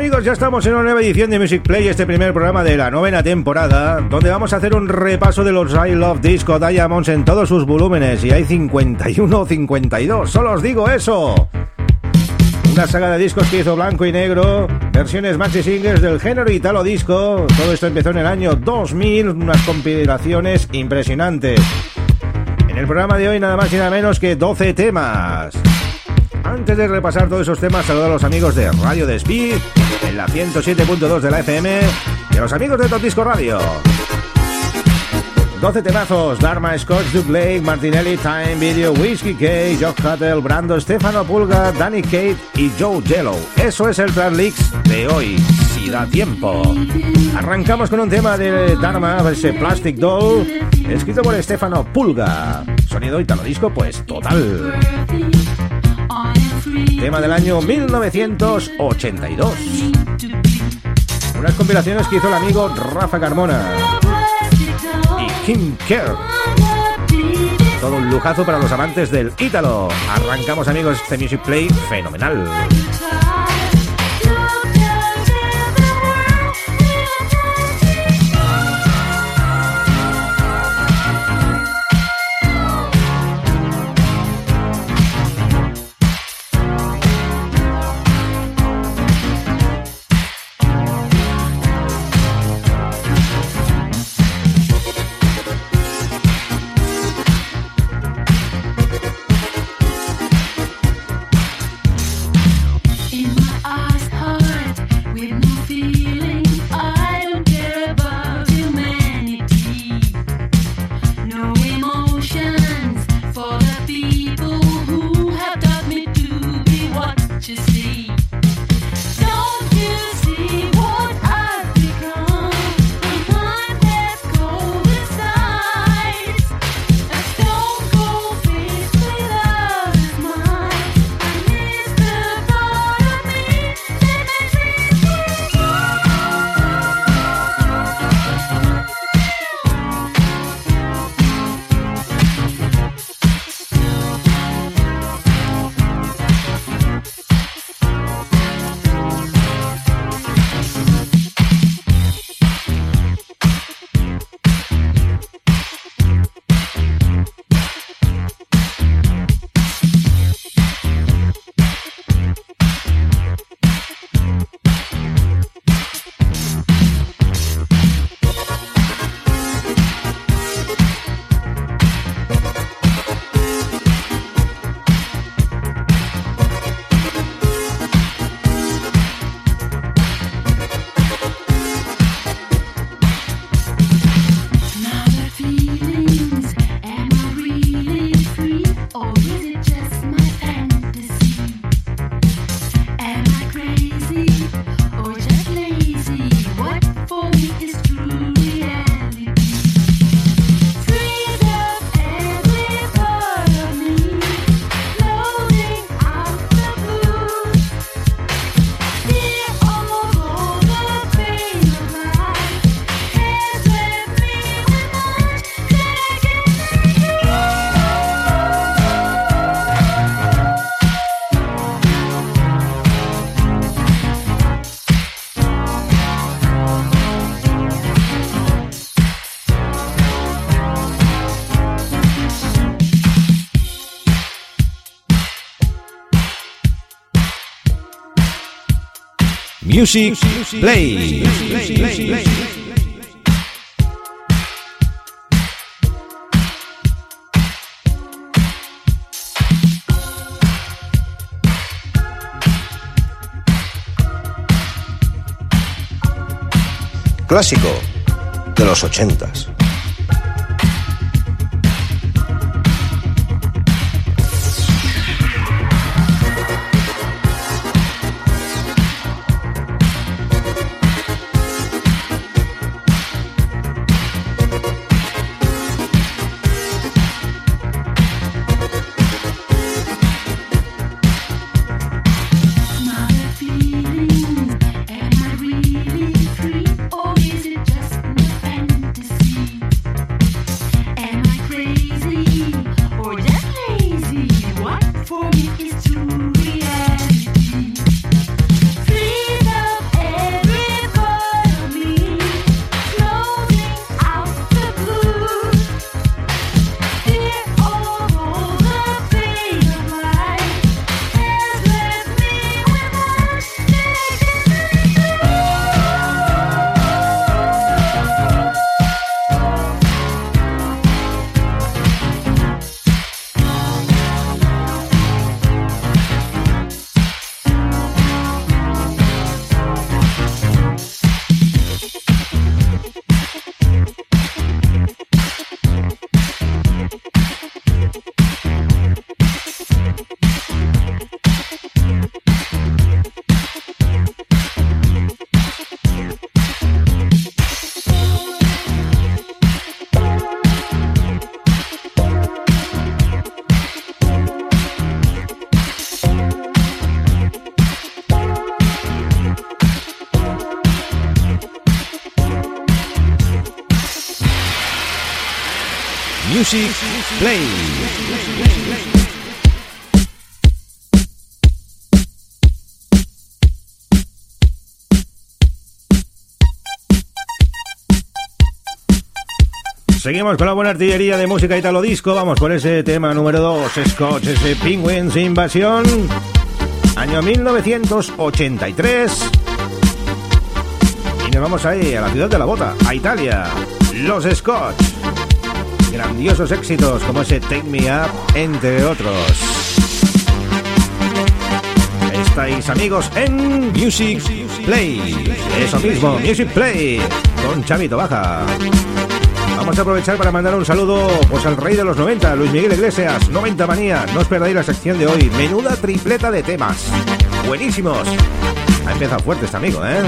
Amigos, ya estamos en una nueva edición de Music Play, este primer programa de la novena temporada, donde vamos a hacer un repaso de los I Love Disco Diamonds en todos sus volúmenes, y hay 51 o 52, solo os digo eso. Una saga de discos que hizo blanco y negro, versiones maxi singles del género italo disco, todo esto empezó en el año 2000, unas compilaciones impresionantes. En el programa de hoy nada más y nada menos que 12 temas. Antes de repasar todos esos temas, saludo a los amigos de Radio Despí, en la 107.2 de la FM, a los amigos de Top Disco Radio. 12 temazos, Dharma, Scott, Duke Lake, Martinelli, Time Video, Whiskey K, Jock Cuttle, Brando, Stefano Pulga, Danny Kate y Joe Jello. Eso es el Leaks de hoy, si da tiempo. Arrancamos con un tema de Dharma, ese Plastic Doll, escrito por Stefano Pulga. Sonido italo disco, pues total. Tema del año 1982. Unas compilaciones que hizo el amigo Rafa Carmona y Kim Kerr. Todo un lujazo para los amantes del Ítalo. Arrancamos amigos este Music Play fenomenal. Music Clásico de los ochentas. Play. Seguimos con la buena artillería de música italo disco. Vamos por ese tema número 2, Scotch, ese Penguins Invasión. Año 1983. Y nos vamos ahí, a la ciudad de la bota, a Italia. Los Scotch grandiosos éxitos como ese Take Me Up, entre otros. Estáis amigos en Music Play. Eso mismo, Music Play, con Chavito Baja. Vamos a aprovechar para mandar un saludo pues, al rey de los 90, Luis Miguel Iglesias, 90 manía. No os perdáis la sección de hoy. Menuda tripleta de temas. Buenísimos. Ha empezado fuerte este amigo, ¿eh?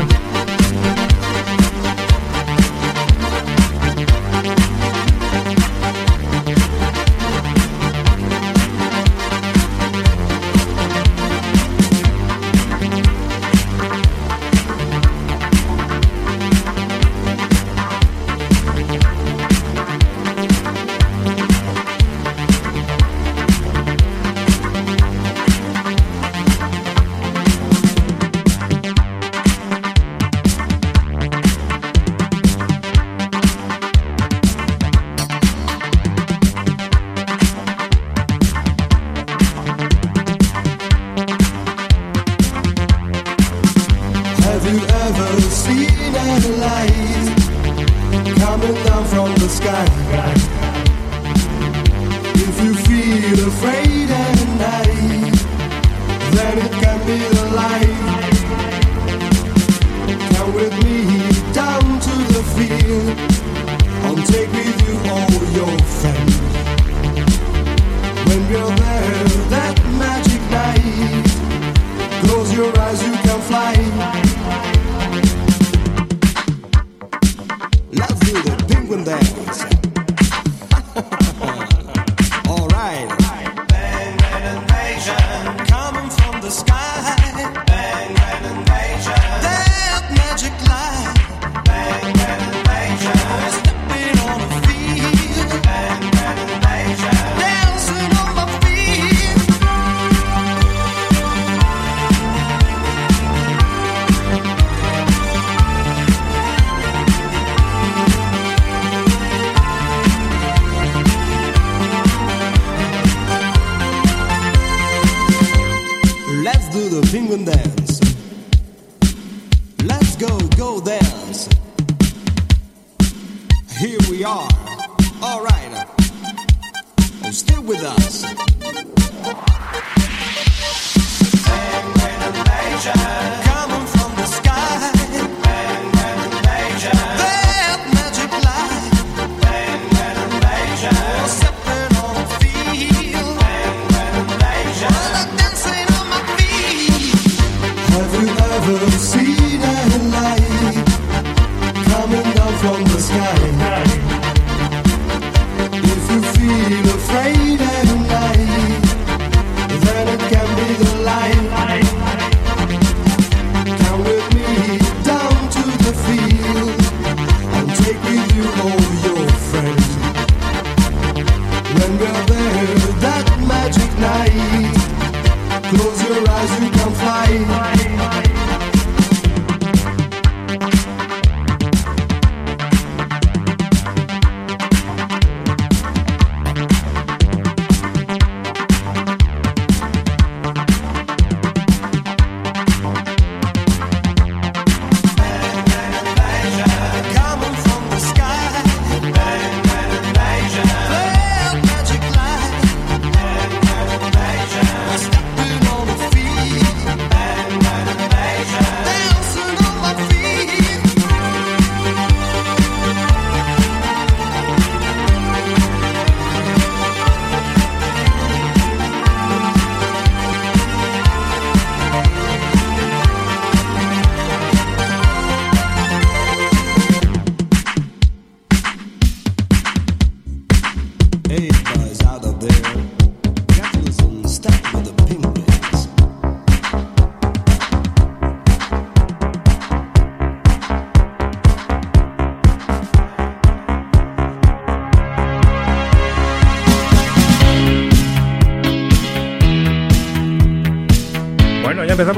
Coming from the sky.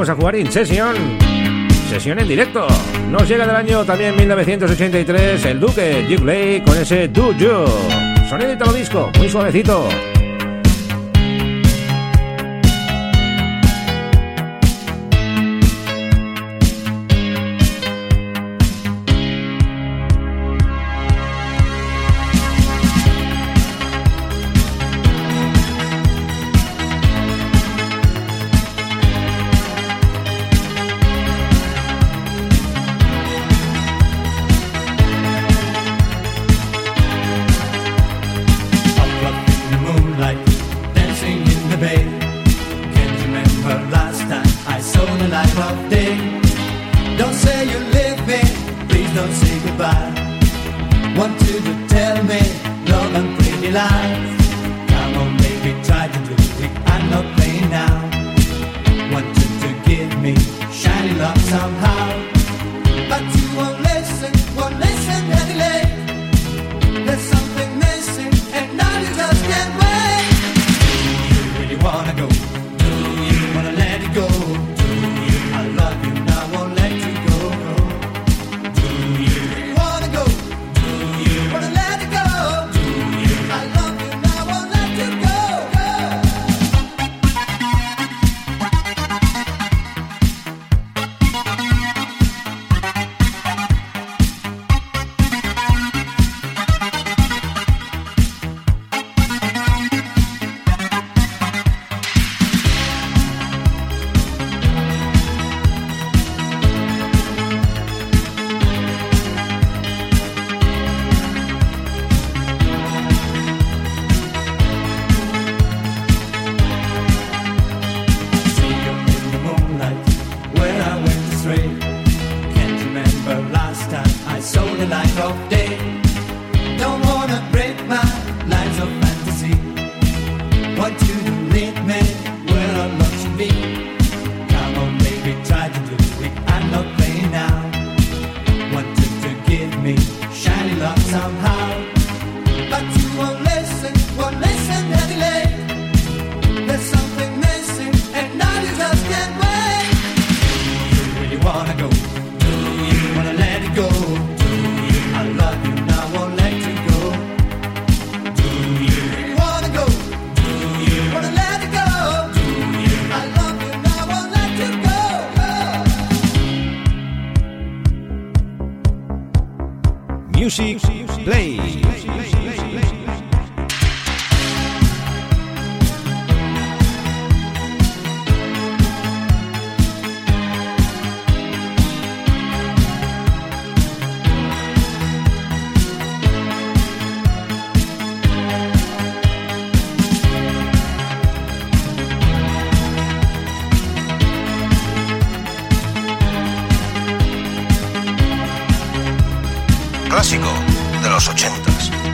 Empezamos a jugar In Session. Sesión en directo. Nos llega del año también 1983 el Duque Duke Lake con ese Do You. Sonido italo disco, muy suavecito. Me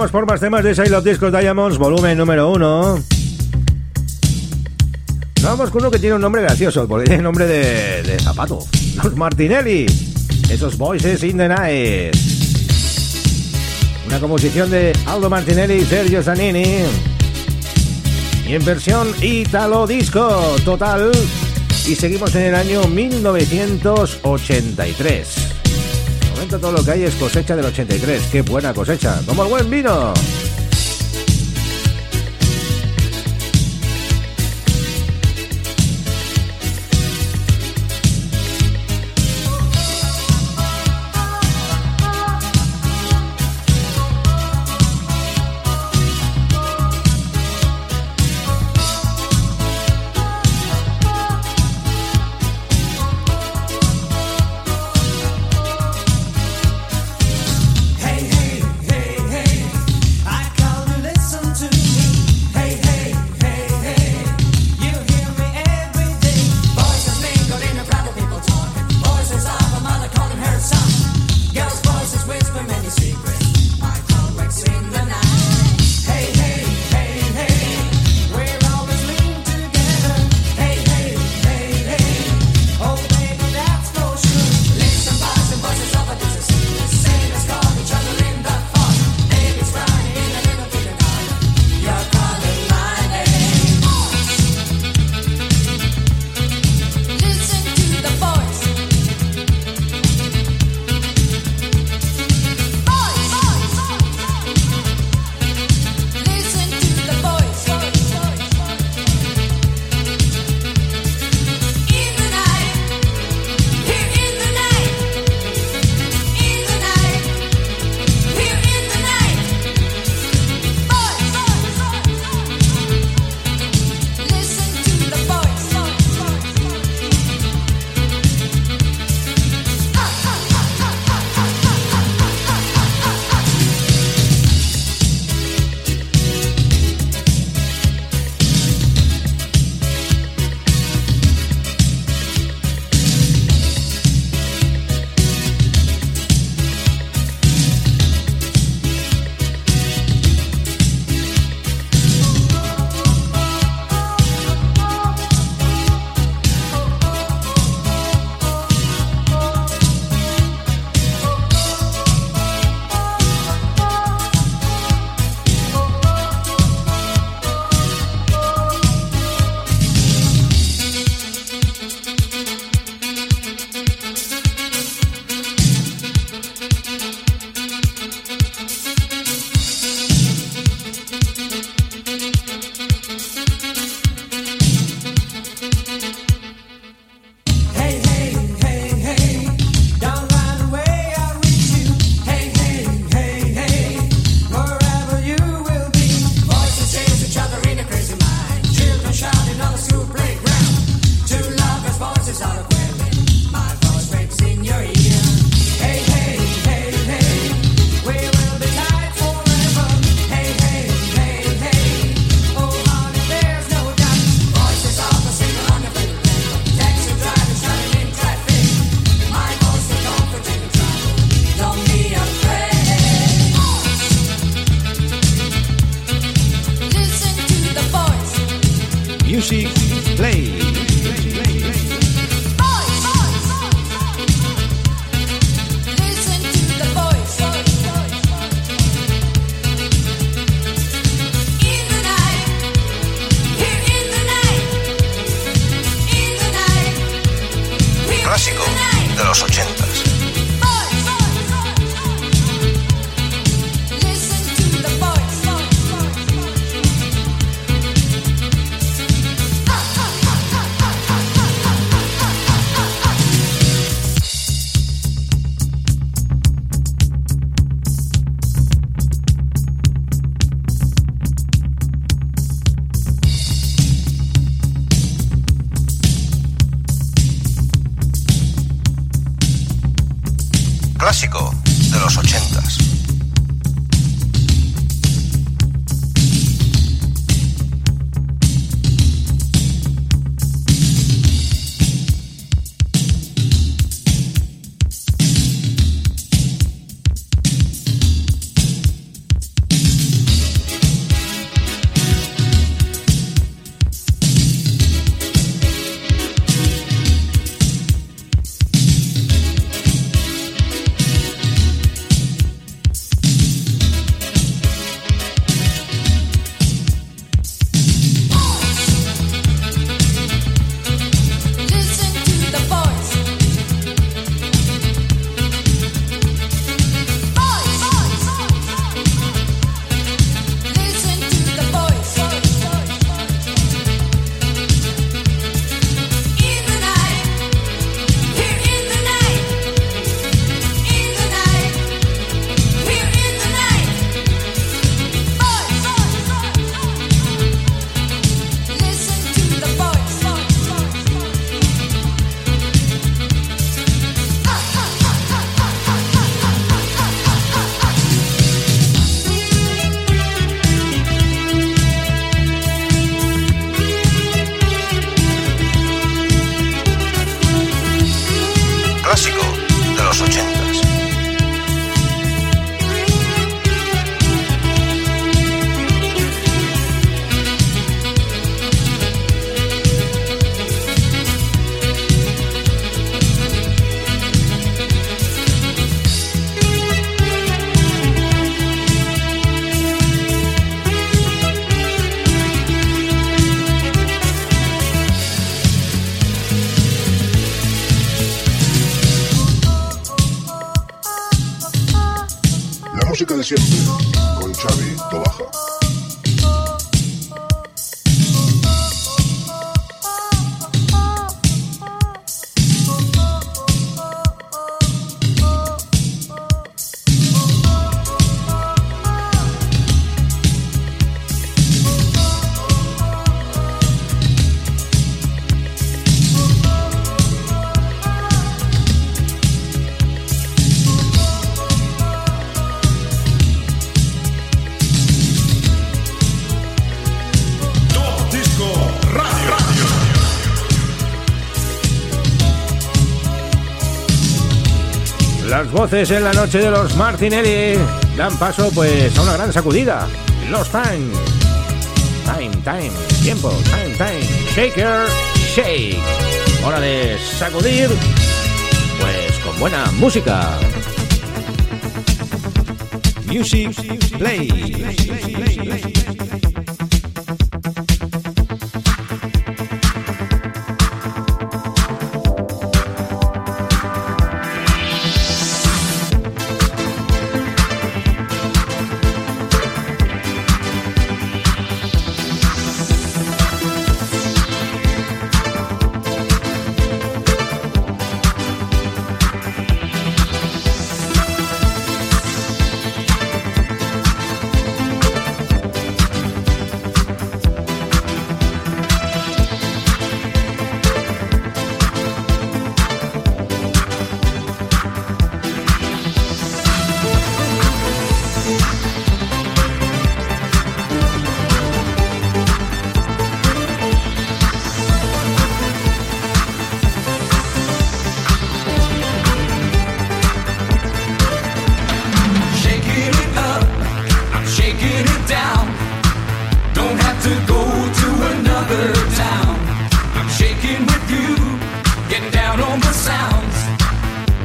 Vamos por más temas de Side Discos Diamonds, volumen número uno. Vamos con uno que tiene un nombre gracioso, porque tiene nombre de, de zapato. Los Martinelli. Esos Voices in the Night. Una composición de Aldo Martinelli y Sergio Zanini. Y en versión Italo Disco total. Y seguimos en el año 1983 momento todo lo que hay es cosecha del 83. ¡Qué buena cosecha! ¡Como el buen vino! Voces en la noche de los Martinelli dan paso pues a una gran sacudida. Los Time. Time, time, tiempo, time, time. Shaker, shake. Hora de sacudir, pues con buena música. Music Play. Shaking I'm shaking it down. Don't have to go to another town. I'm shaking with you, getting down on the sounds.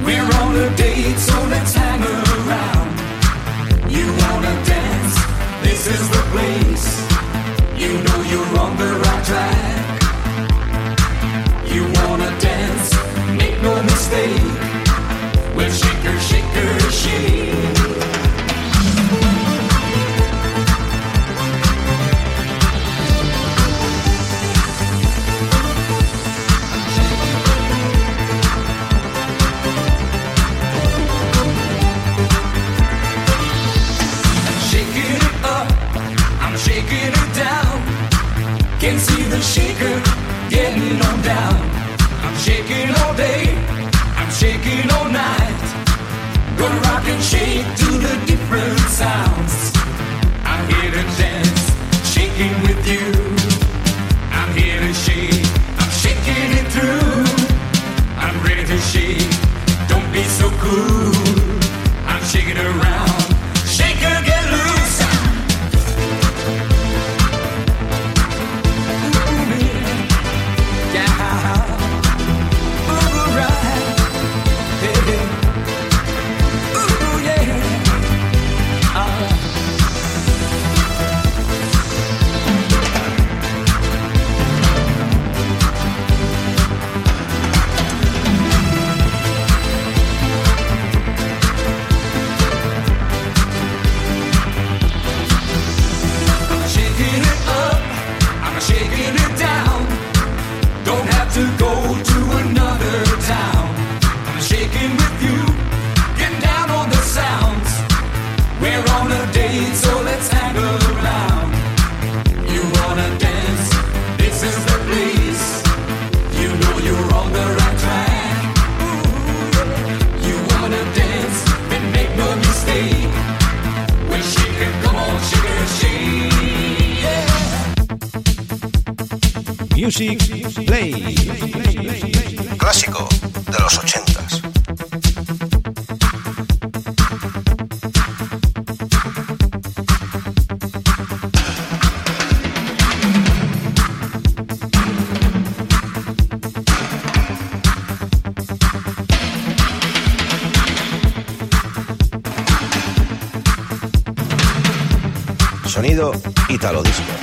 We're on a date, so let's hang around. You wanna dance? This is the place. You know you're on the right track. You wanna dance? Make no mistake. Well, shaker, shaker, shake. Shaking shaking, getting on down. I'm shaking all day, I'm shaking all night. Gonna rock and shake to the different sounds. I'm here to dance, shaking with you. I'm here to shake, I'm shaking it through. I'm ready to shake, don't be so cool. I'm shaking around. Music Play. Clásico de los ochentas. Sonido Italo Disco.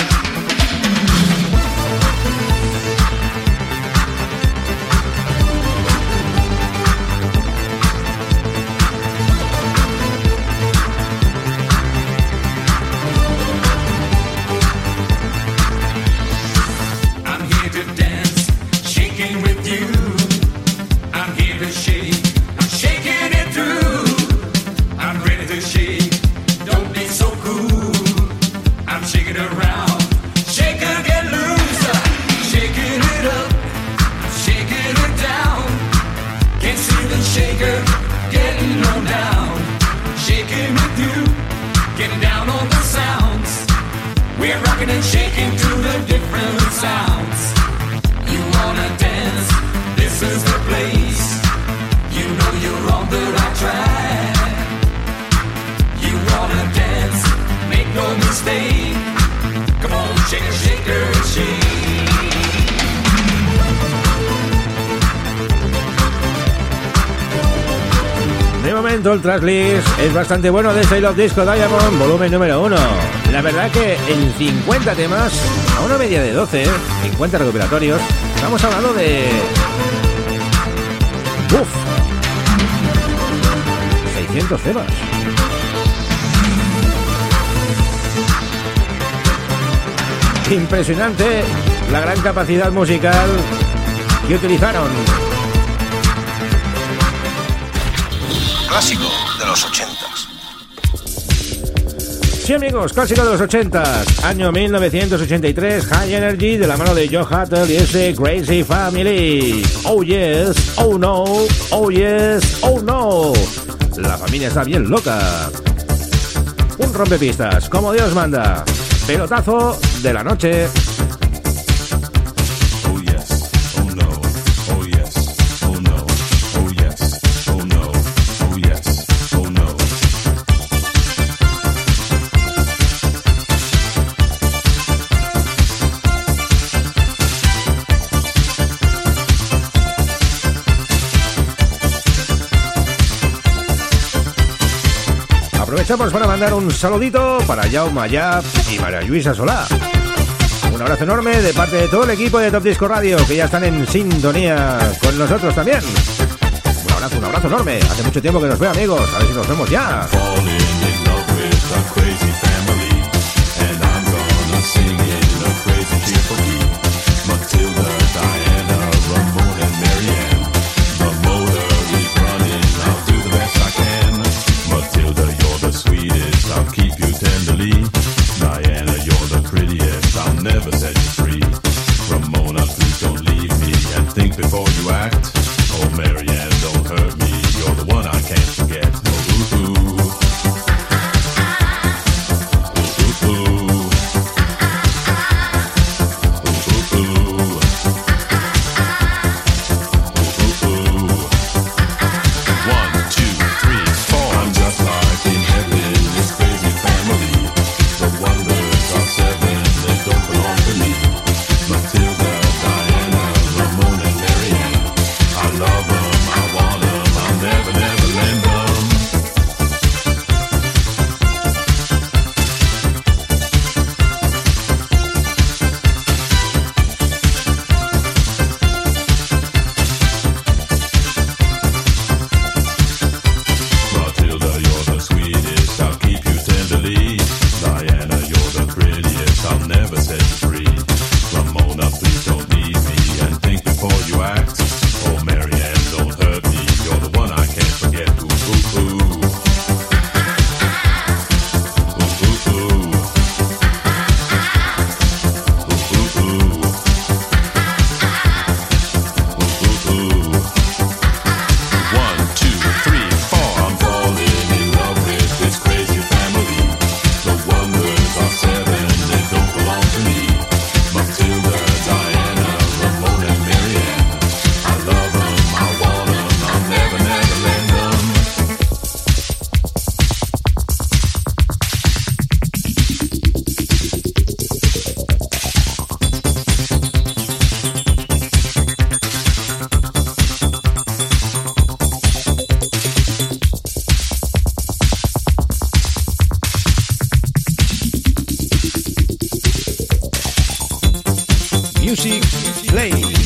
Momento el tracklist es bastante bueno de Sail of Disco Diamond, volumen número 1. La verdad que en 50 temas, a una media de 12, 50 recuperatorios, estamos hablando de... ¡Uf! 600 temas. Impresionante la gran capacidad musical que utilizaron. Clásico de los ochentas. Sí amigos, clásico de los 80 año 1983, High Energy de la mano de Joe Hattel y ese Crazy Family. Oh yes, oh no, oh yes, oh no. La familia está bien loca. Un rompepistas, como Dios manda. Pelotazo de la noche. Aprovechamos para mandar un saludito para Jaume Mayap y María Luisa Solá. Un abrazo enorme de parte de todo el equipo de Top Disco Radio que ya están en sintonía con nosotros también. Un abrazo, un abrazo enorme. Hace mucho tiempo que nos veo amigos. A ver si nos vemos ya. Never set you free. Ramona, please don't leave me and think before you act. Music Play.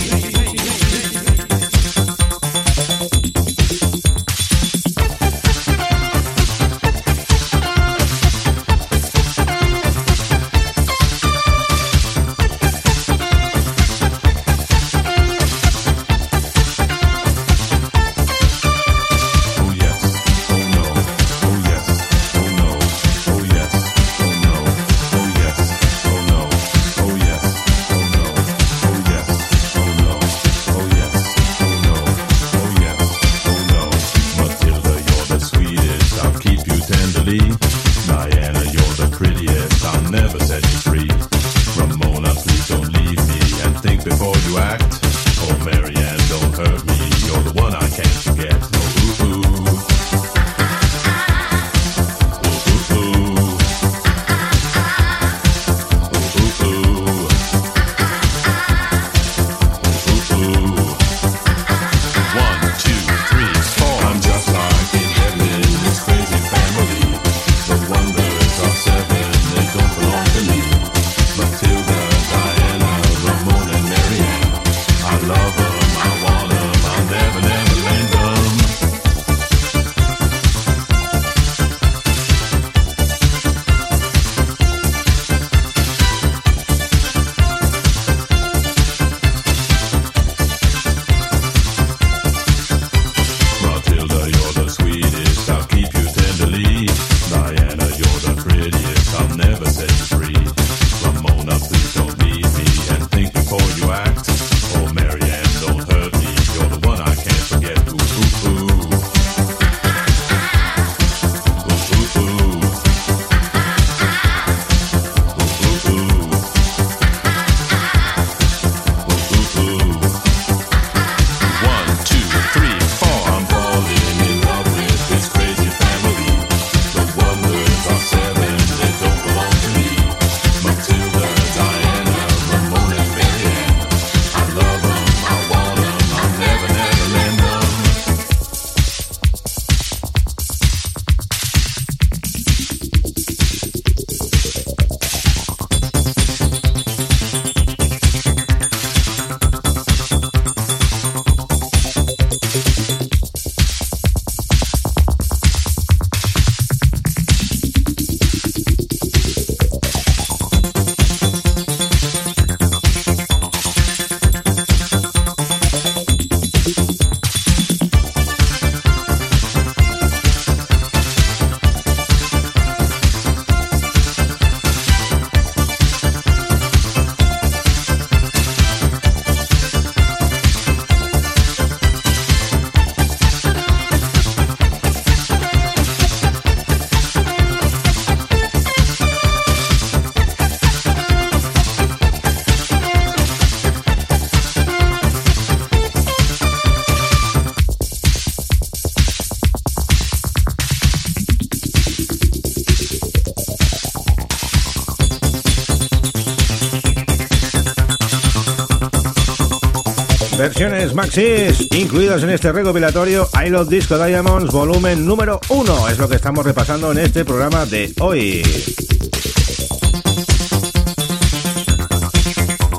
Maxis incluidas en este recopilatorio I Love Disco Diamonds volumen número 1 es lo que estamos repasando en este programa de hoy.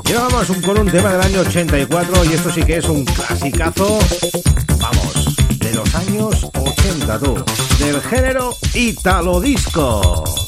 Llevamos un, con un tema del año 84 y esto sí que es un clasicazo, vamos, de los años 80 tú, del género Italo Disco.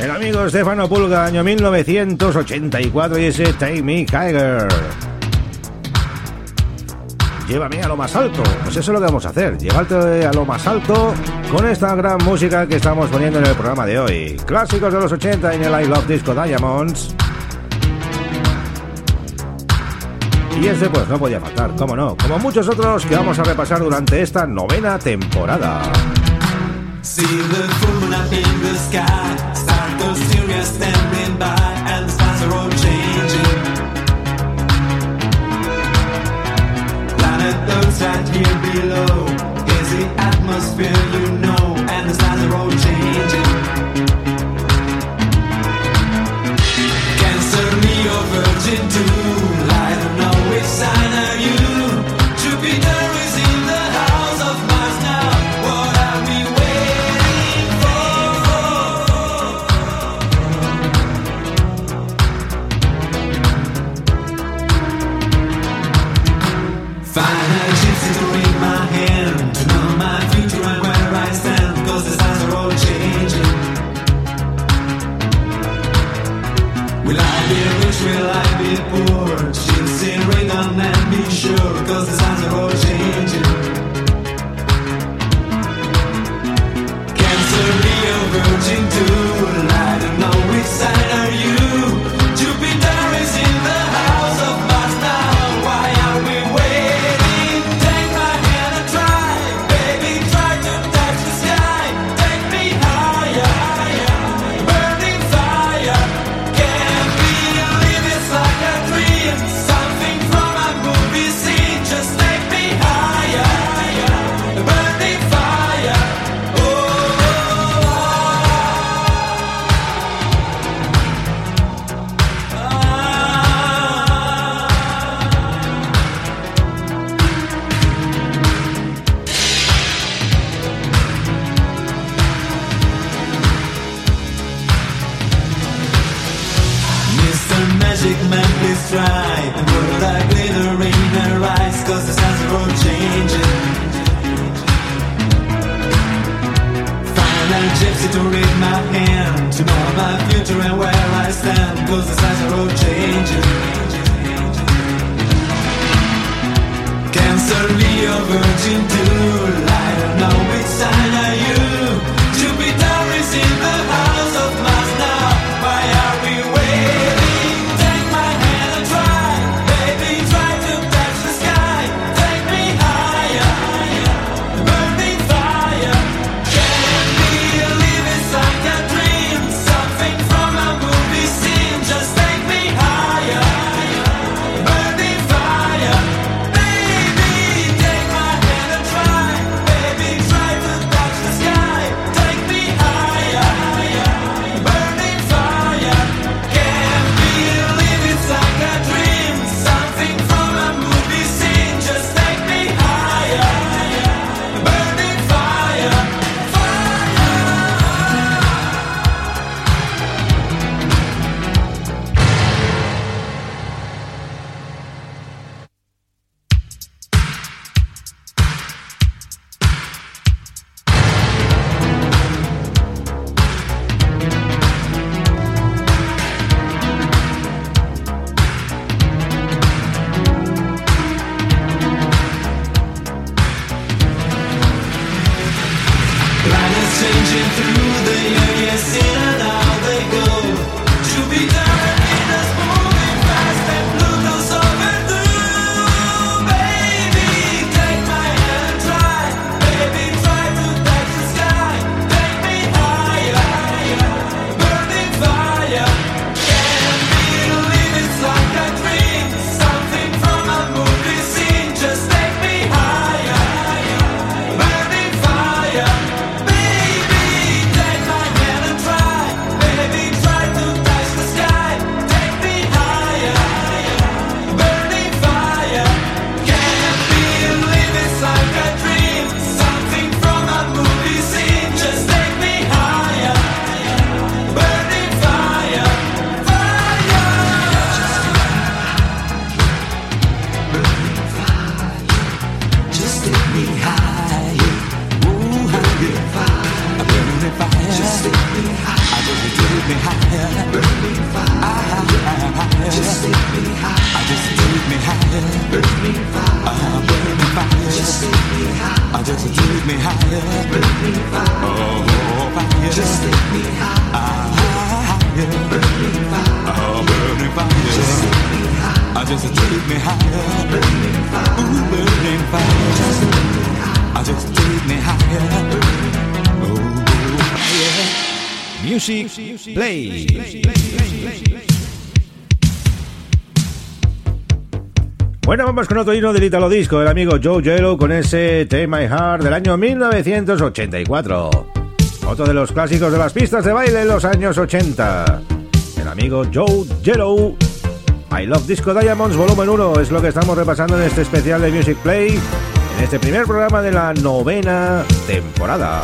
El amigo Stefano Pulga, año 1984 y ese Take Me Higher. Llévame a lo más alto. Pues eso es lo que vamos a hacer. Llevarte a lo más alto con esta gran música que estamos poniendo en el programa de hoy. Clásicos de los 80 en el I Love Disco Diamonds. Y este pues no podía faltar, cómo no, como muchos otros que vamos a repasar durante esta novena temporada. See the. Serious standing by, and the stars are all changing. Planet Earth's right here below. Is the atmosphere you know, Play. Bueno, vamos con otro himno del Italo Disco, el amigo Joe Yellow con ese Take My Heart del año 1984. Otro de los clásicos de las pistas de baile en los años 80. El amigo Joe Yellow. I Love Disco Diamonds Volumen 1 es lo que estamos repasando en este especial de Music Play, en este primer programa de la novena temporada.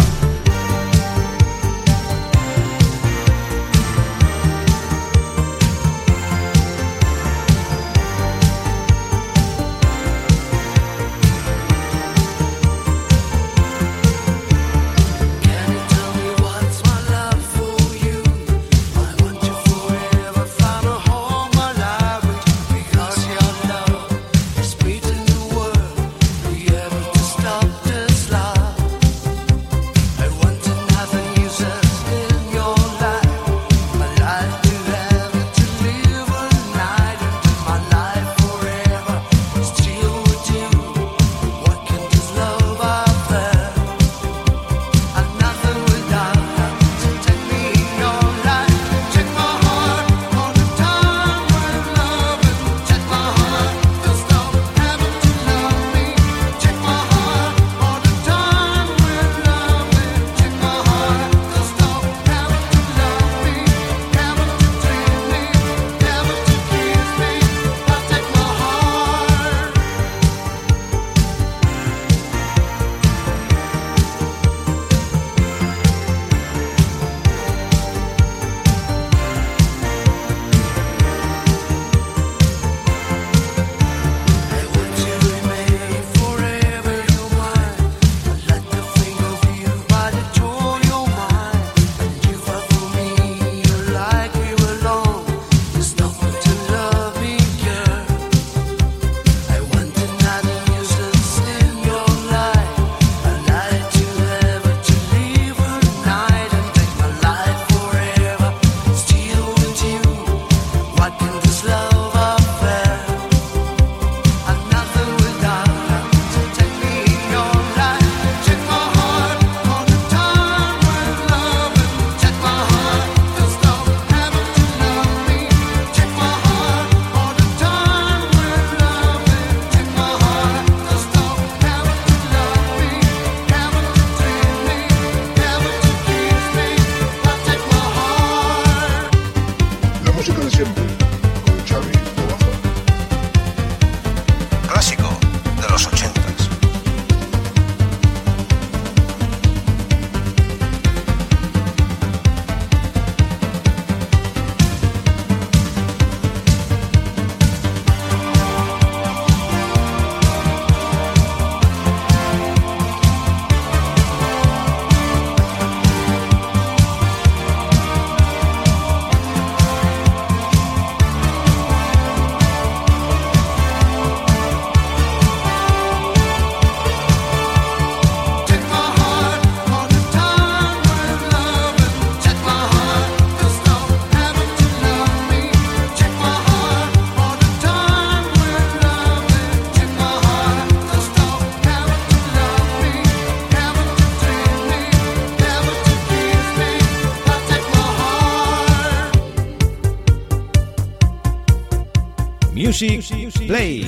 Music Play.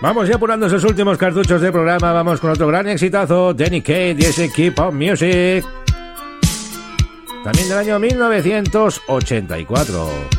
Vamos ya apurando esos últimos cartuchos de programa, vamos con otro gran exitazo, Danny Kate y ese Keep Music. También del año 1984.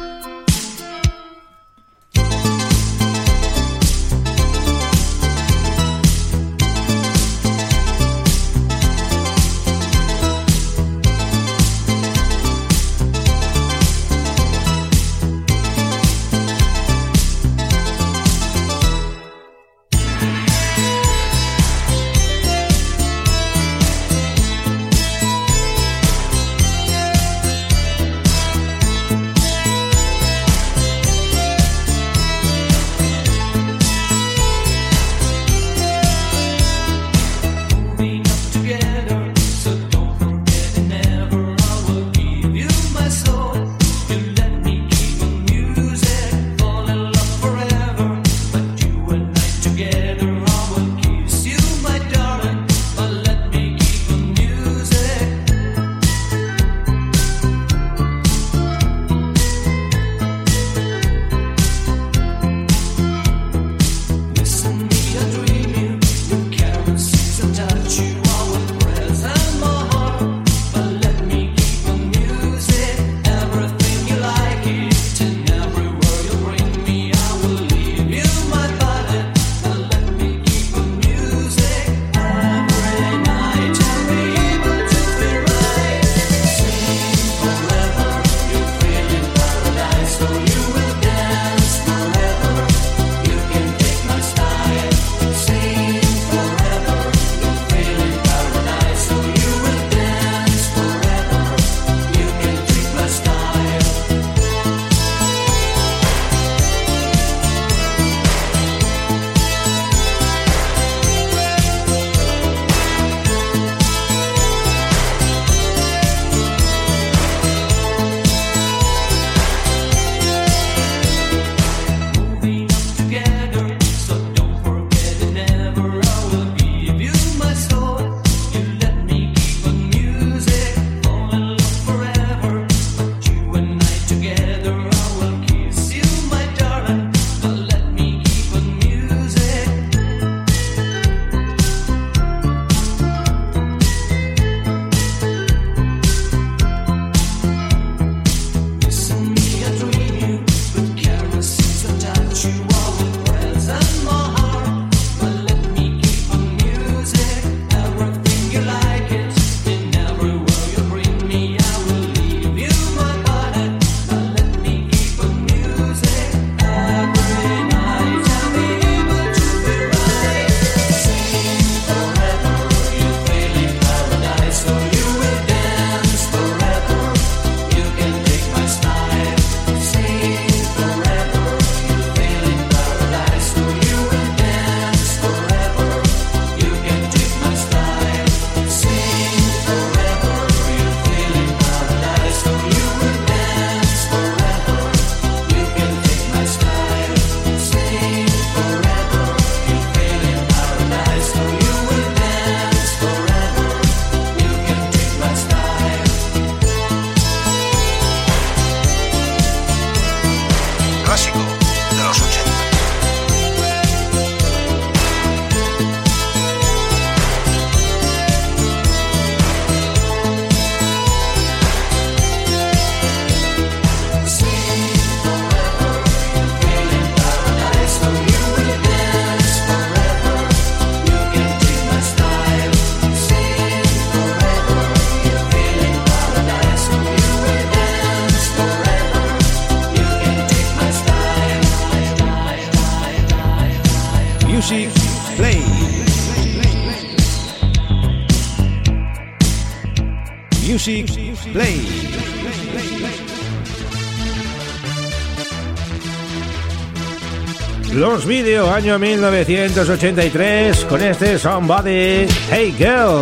Los vídeos año 1983 con este Somebody Hey Girl.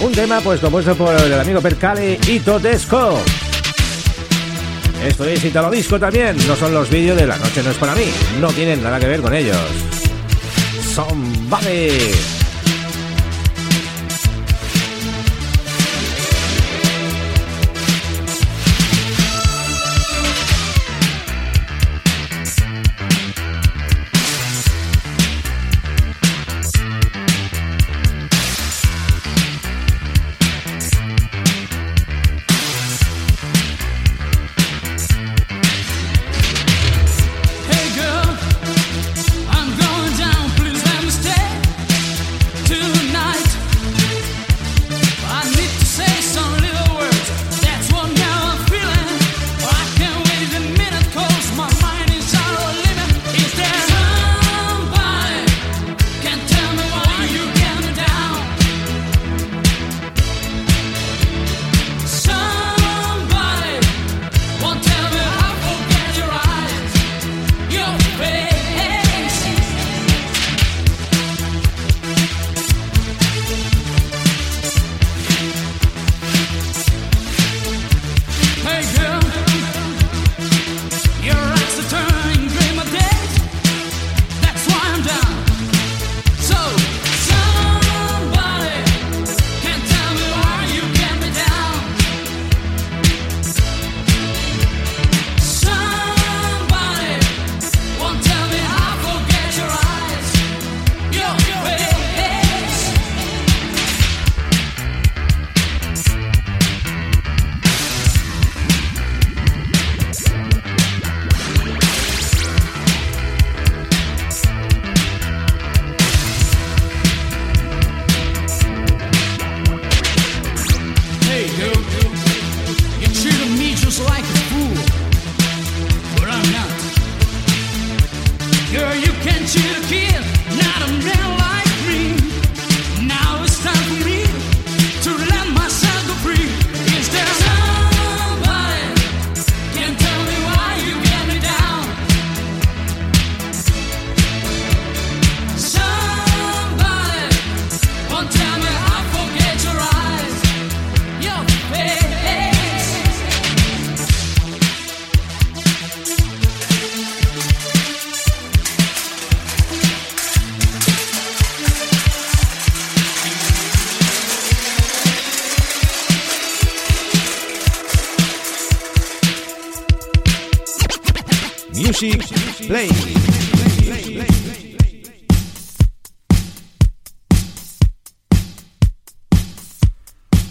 Un tema pues compuesto por el amigo Percale y Todesco. Esto es Italo Disco también, no son los vídeos de La Noche No Es Para Mí, no tienen nada que ver con ellos. Somebody.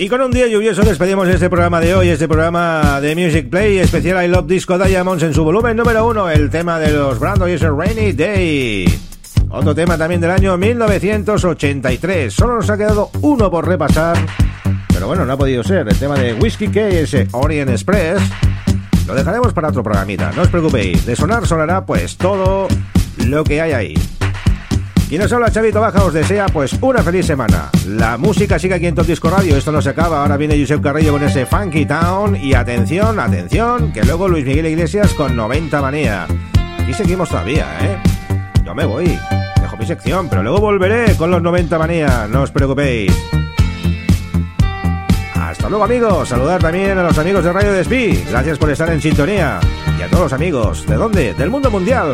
Y con un día lluvioso despedimos este programa de hoy, este programa de Music Play especial I Love Disco Diamonds en su volumen número uno, el tema de los Brando y es el Rainy Day. Otro tema también del año 1983. Solo nos ha quedado uno por repasar, pero bueno, no ha podido ser. El tema de Whiskey K, ese Orient Express. Lo dejaremos para otro programita, no os preocupéis. De sonar sonará pues todo lo que hay ahí. Y nos habla Chavito Baja, os desea pues una feliz semana. La música sigue aquí en Top Disco Radio, esto no se acaba. Ahora viene Josep Carrillo con ese Funky Town. Y atención, atención, que luego Luis Miguel Iglesias con 90 manía. Aquí seguimos todavía, ¿eh? Yo me voy, dejo mi sección, pero luego volveré con los 90 manía, no os preocupéis. Hasta luego amigos, saludar también a los amigos de Radio Despí, gracias por estar en sintonía. Y a todos los amigos, ¿de dónde? Del mundo mundial.